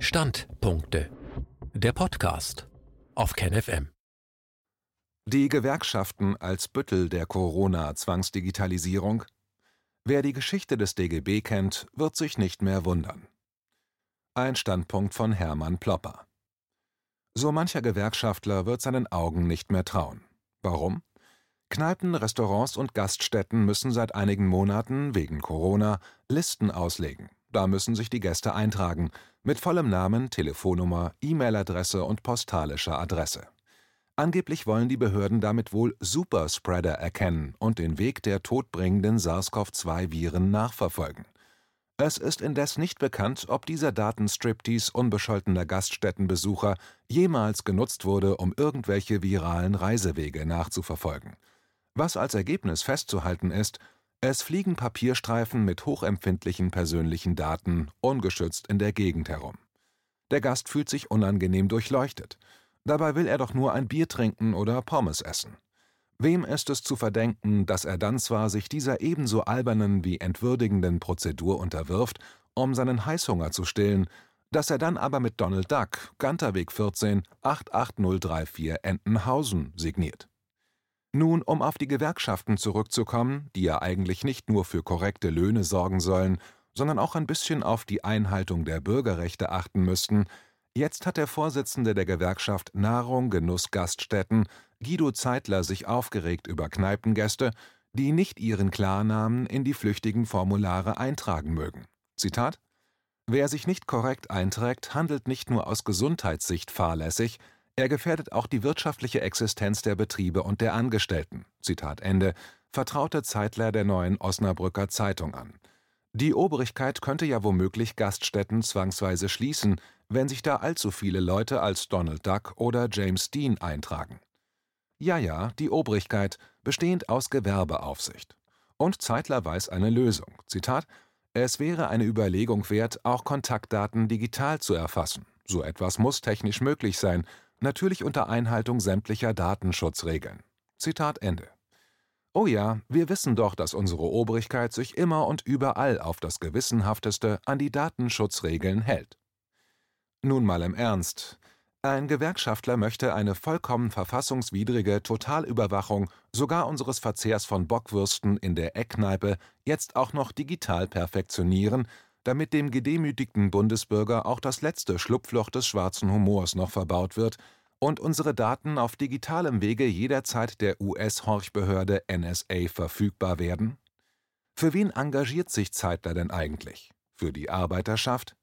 Standpunkte. Der Podcast auf KenFM. Die Gewerkschaften als Büttel der Corona-Zwangsdigitalisierung. Wer die Geschichte des DGB kennt, wird sich nicht mehr wundern. Ein Standpunkt von Hermann Plopper. So mancher Gewerkschaftler wird seinen Augen nicht mehr trauen. Warum? Kneipen, Restaurants und Gaststätten müssen seit einigen Monaten wegen Corona Listen auslegen. Da müssen sich die Gäste eintragen, mit vollem Namen, Telefonnummer, E-Mail-Adresse und postalischer Adresse. Angeblich wollen die Behörden damit wohl Superspreader erkennen und den Weg der todbringenden SARS-CoV-2-Viren nachverfolgen. Es ist indes nicht bekannt, ob dieser Datenstriptease unbescholtener Gaststättenbesucher jemals genutzt wurde, um irgendwelche viralen Reisewege nachzuverfolgen. Was als Ergebnis festzuhalten ist, es fliegen Papierstreifen mit hochempfindlichen persönlichen Daten ungeschützt in der Gegend herum. Der Gast fühlt sich unangenehm durchleuchtet. Dabei will er doch nur ein Bier trinken oder Pommes essen. Wem ist es zu verdenken, dass er dann zwar sich dieser ebenso albernen wie entwürdigenden Prozedur unterwirft, um seinen Heißhunger zu stillen, dass er dann aber mit Donald Duck, Ganterweg 14, 88034 Entenhausen signiert. Nun, um auf die Gewerkschaften zurückzukommen, die ja eigentlich nicht nur für korrekte Löhne sorgen sollen, sondern auch ein bisschen auf die Einhaltung der Bürgerrechte achten müssten, jetzt hat der Vorsitzende der Gewerkschaft Nahrung, Genuss, Gaststätten Guido Zeitler sich aufgeregt über Kneipengäste, die nicht ihren Klarnamen in die flüchtigen Formulare eintragen mögen. Zitat Wer sich nicht korrekt einträgt, handelt nicht nur aus Gesundheitssicht fahrlässig, er gefährdet auch die wirtschaftliche Existenz der Betriebe und der Angestellten. Zitat Ende, vertraute Zeitler der neuen Osnabrücker Zeitung an. Die Obrigkeit könnte ja womöglich Gaststätten zwangsweise schließen, wenn sich da allzu viele Leute als Donald Duck oder James Dean eintragen. Ja, ja, die Obrigkeit, bestehend aus Gewerbeaufsicht. Und Zeitler weiß eine Lösung. Zitat: Es wäre eine Überlegung wert, auch Kontaktdaten digital zu erfassen. So etwas muss technisch möglich sein, natürlich unter Einhaltung sämtlicher Datenschutzregeln. Zitat Ende. Oh ja, wir wissen doch, dass unsere Obrigkeit sich immer und überall auf das Gewissenhafteste an die Datenschutzregeln hält. Nun mal im Ernst, ein Gewerkschaftler möchte eine vollkommen verfassungswidrige Totalüberwachung sogar unseres Verzehrs von Bockwürsten in der Eckkneipe jetzt auch noch digital perfektionieren, damit dem gedemütigten Bundesbürger auch das letzte Schlupfloch des schwarzen Humors noch verbaut wird und unsere Daten auf digitalem Wege jederzeit der US-Horchbehörde NSA verfügbar werden? Für wen engagiert sich Zeitler denn eigentlich? Für die Arbeiterschaft?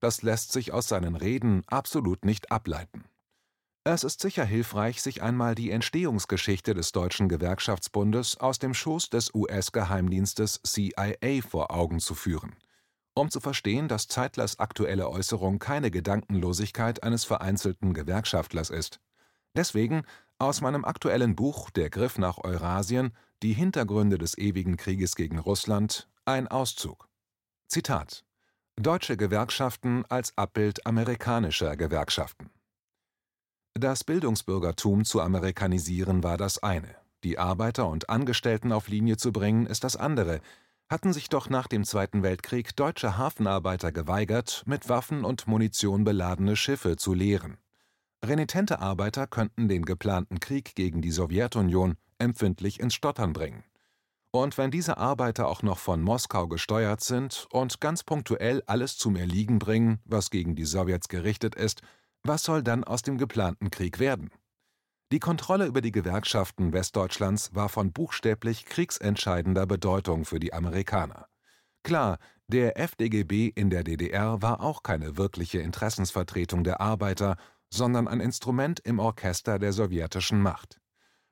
Das lässt sich aus seinen Reden absolut nicht ableiten. Es ist sicher hilfreich, sich einmal die Entstehungsgeschichte des Deutschen Gewerkschaftsbundes aus dem Schoß des US-Geheimdienstes CIA vor Augen zu führen, um zu verstehen, dass Zeitlers aktuelle Äußerung keine Gedankenlosigkeit eines vereinzelten Gewerkschaftlers ist. Deswegen aus meinem aktuellen Buch Der Griff nach Eurasien Die Hintergründe des ewigen Krieges gegen Russland ein Auszug. Zitat Deutsche Gewerkschaften als Abbild amerikanischer Gewerkschaften. Das Bildungsbürgertum zu amerikanisieren war das eine, die Arbeiter und Angestellten auf Linie zu bringen ist das andere. Hatten sich doch nach dem Zweiten Weltkrieg deutsche Hafenarbeiter geweigert, mit Waffen und Munition beladene Schiffe zu leeren. Renitente Arbeiter könnten den geplanten Krieg gegen die Sowjetunion empfindlich ins Stottern bringen. Und wenn diese Arbeiter auch noch von Moskau gesteuert sind und ganz punktuell alles zum Erliegen bringen, was gegen die Sowjets gerichtet ist, was soll dann aus dem geplanten Krieg werden? Die Kontrolle über die Gewerkschaften Westdeutschlands war von buchstäblich kriegsentscheidender Bedeutung für die Amerikaner. Klar, der FDGB in der DDR war auch keine wirkliche Interessensvertretung der Arbeiter, sondern ein Instrument im Orchester der sowjetischen Macht.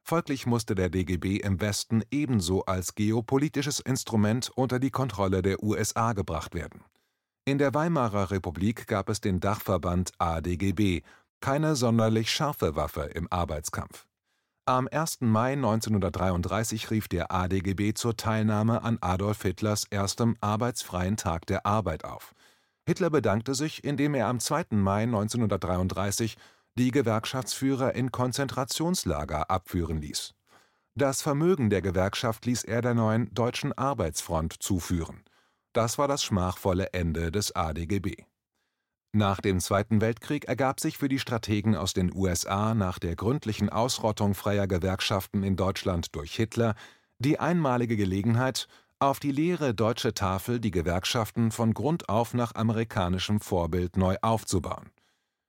Folglich musste der DGB im Westen ebenso als geopolitisches Instrument unter die Kontrolle der USA gebracht werden. In der Weimarer Republik gab es den Dachverband ADGB, keine sonderlich scharfe Waffe im Arbeitskampf. Am 1. Mai 1933 rief der ADGB zur Teilnahme an Adolf Hitlers erstem arbeitsfreien Tag der Arbeit auf. Hitler bedankte sich, indem er am 2. Mai 1933 die Gewerkschaftsführer in Konzentrationslager abführen ließ. Das Vermögen der Gewerkschaft ließ er der neuen Deutschen Arbeitsfront zuführen. Das war das schmachvolle Ende des ADGB. Nach dem Zweiten Weltkrieg ergab sich für die Strategen aus den USA nach der gründlichen Ausrottung freier Gewerkschaften in Deutschland durch Hitler die einmalige Gelegenheit, auf die leere deutsche Tafel die Gewerkschaften von Grund auf nach amerikanischem Vorbild neu aufzubauen.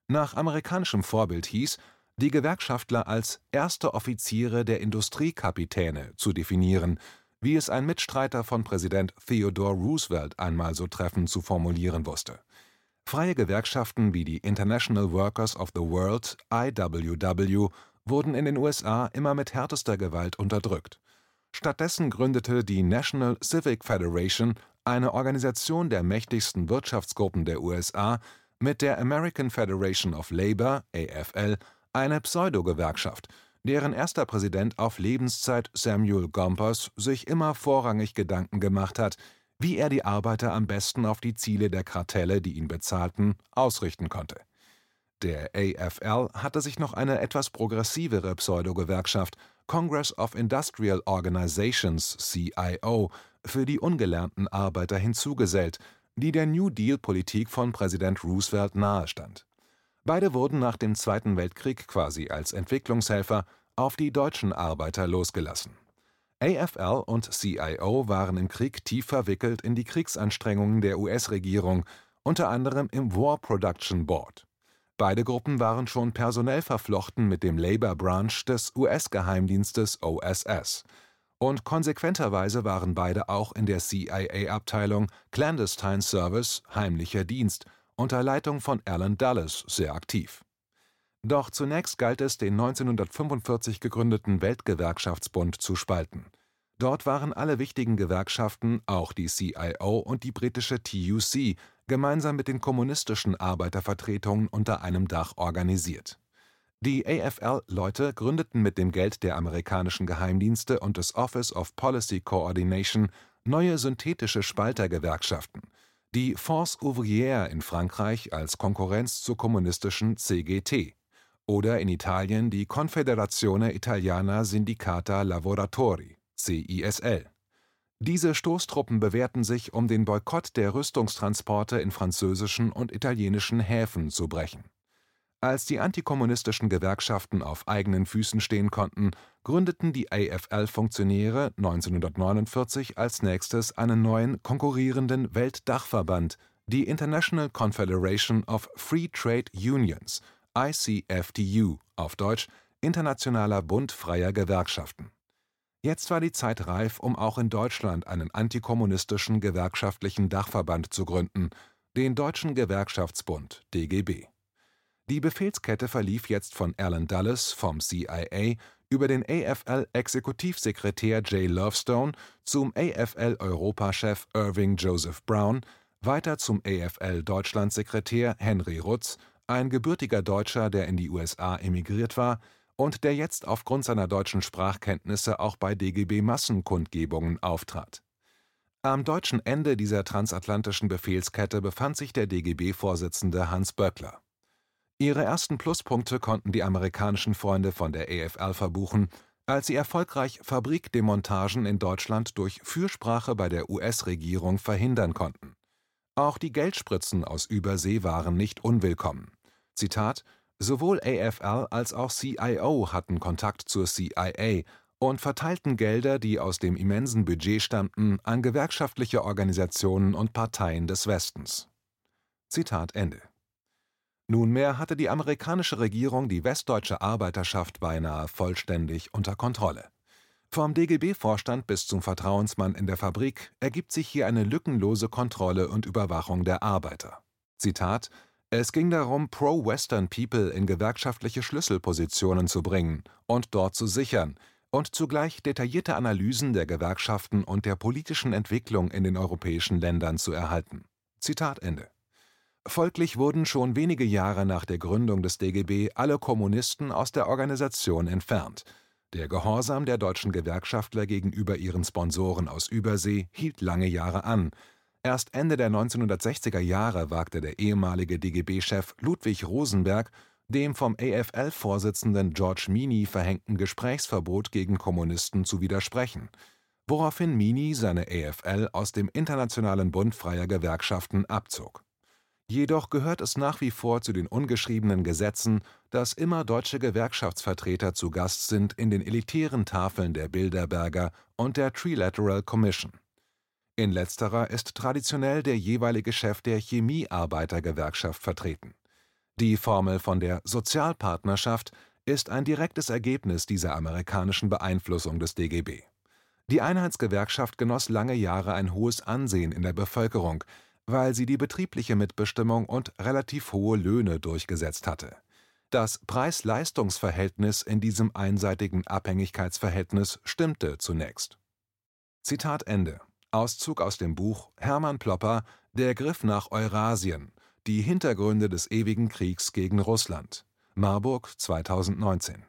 Nach amerikanischem Vorbild hieß, die Gewerkschaftler als „ erste Offiziere der Industriekapitäne “zu definieren, wie es ein Mitstreiter von Präsident Theodore Roosevelt einmal so treffend zu formulieren wusste. Freie Gewerkschaften wie die International Workers of the World (IWW) wurden in den USA immer mit härtester Gewalt unterdrückt. Stattdessen gründete die National Civic Federation, eine Organisation der mächtigsten Wirtschaftsgruppen der USA, mit der American Federation of Labor (AFL) eine Pseudo-Gewerkschaft, deren erster Präsident auf Lebenszeit Samuel Gompers sich immer vorrangig Gedanken gemacht hat, wie er die Arbeiter am besten auf die Ziele der Kartelle, die ihn bezahlten, ausrichten konnte. Der AFL hatte sich noch eine etwas progressivere Pseudo-Gewerkschaft Congress of Industrial Organizations (CIO) für die ungelernten Arbeiter hinzugesellt, die der New-Deal-Politik von Präsident Roosevelt nahestand. Beide wurden nach dem Zweiten Weltkrieg quasi als Entwicklungshelfer auf die deutschen Arbeiter losgelassen. AFL und CIO waren im Krieg tief verwickelt in die Kriegsanstrengungen der US-Regierung, unter anderem im War Production Board Beide Gruppen waren schon personell verflochten mit dem Labor Branch des US-Geheimdienstes OSS. Und konsequenterweise waren beide auch in der CIA-Abteilung Clandestine Service (Heimlicher Dienst) unter Leitung von Alan Dulles sehr aktiv. Doch zunächst galt es, den 1945 gegründeten Weltgewerkschaftsbund zu spalten. Dort waren alle wichtigen Gewerkschaften, auch die CIO und die britische TUC gemeinsam mit den kommunistischen Arbeitervertretungen unter einem Dach organisiert. Die AFL-Leute gründeten mit dem Geld der amerikanischen Geheimdienste und des Office of Policy Coordination neue synthetische Spaltergewerkschaften, die Force Ouvrière in Frankreich als Konkurrenz zur kommunistischen CGT oder in Italien die Confederazione Italiana Sindicata Lavoratori (CISL diese Stoßtruppen bewährten sich, um den Boykott der Rüstungstransporte in französischen und italienischen Häfen zu brechen. Als die antikommunistischen Gewerkschaften auf eigenen Füßen stehen konnten, gründeten die AFL-Funktionäre 1949 als nächstes einen neuen, konkurrierenden Weltdachverband, die International Confederation of Free Trade Unions (ICFTU, auf Deutsch Internationaler Bund freier Gewerkschaften Jetzt war die Zeit reif, um auch in Deutschland einen antikommunistischen gewerkschaftlichen Dachverband zu gründen, den Deutschen Gewerkschaftsbund (DGB). Die Befehlskette verlief jetzt von Alan Dulles vom CIA über den AFL-Exekutivsekretär Jay Lovestone zum AFL-Europachef Irving Joseph Brown, weiter zum AFL-Deutschlandsekretär Henry Rutz, ein gebürtiger Deutscher, der in die USA emigriert war und der jetzt aufgrund seiner deutschen Sprachkenntnisse auch bei DGB-Massenkundgebungen auftrat. Am deutschen Ende dieser transatlantischen Befehlskette befand sich der DGB-Vorsitzende Hans Böckler. Ihre ersten Pluspunkte konnten die amerikanischen Freunde von der EFL verbuchen, als sie erfolgreich Fabrikdemontagen in Deutschland durch Fürsprache bei der US-Regierung verhindern konnten. Auch die Geldspritzen aus Übersee waren nicht unwillkommen. Zitat Sowohl AFL als auch CIO hatten Kontakt zur CIA und verteilten Gelder, die aus dem immensen Budget stammten, an gewerkschaftliche Organisationen und Parteien des Westens. Zitat Ende. Nunmehr hatte die amerikanische Regierung die westdeutsche Arbeiterschaft beinahe vollständig unter Kontrolle. Vom DGB-Vorstand bis zum Vertrauensmann in der Fabrik ergibt sich hier eine lückenlose Kontrolle und Überwachung der Arbeiter. Zitat es ging darum, Pro-Western People in gewerkschaftliche Schlüsselpositionen zu bringen und dort zu sichern und zugleich detaillierte Analysen der Gewerkschaften und der politischen Entwicklung in den europäischen Ländern zu erhalten. Zitat Ende. Folglich wurden schon wenige Jahre nach der Gründung des DGB alle Kommunisten aus der Organisation entfernt. Der Gehorsam der deutschen Gewerkschaftler gegenüber ihren Sponsoren aus Übersee hielt lange Jahre an, Erst Ende der 1960er Jahre wagte der ehemalige DGB-Chef Ludwig Rosenberg dem vom AFL-Vorsitzenden George Meany verhängten Gesprächsverbot gegen Kommunisten zu widersprechen, woraufhin Meany seine AFL aus dem Internationalen Bund freier Gewerkschaften abzog. Jedoch gehört es nach wie vor zu den ungeschriebenen Gesetzen, dass immer deutsche Gewerkschaftsvertreter zu Gast sind in den elitären Tafeln der Bilderberger und der Trilateral Commission. In letzterer ist traditionell der jeweilige Chef der Chemiearbeitergewerkschaft vertreten. Die Formel von der Sozialpartnerschaft ist ein direktes Ergebnis dieser amerikanischen Beeinflussung des DGB. Die Einheitsgewerkschaft genoss lange Jahre ein hohes Ansehen in der Bevölkerung, weil sie die betriebliche Mitbestimmung und relativ hohe Löhne durchgesetzt hatte. Das Preis-Leistungs-Verhältnis in diesem einseitigen Abhängigkeitsverhältnis stimmte zunächst. Zitat Ende. Auszug aus dem Buch Hermann Plopper Der Griff nach Eurasien. Die Hintergründe des ewigen Kriegs gegen Russland. Marburg 2019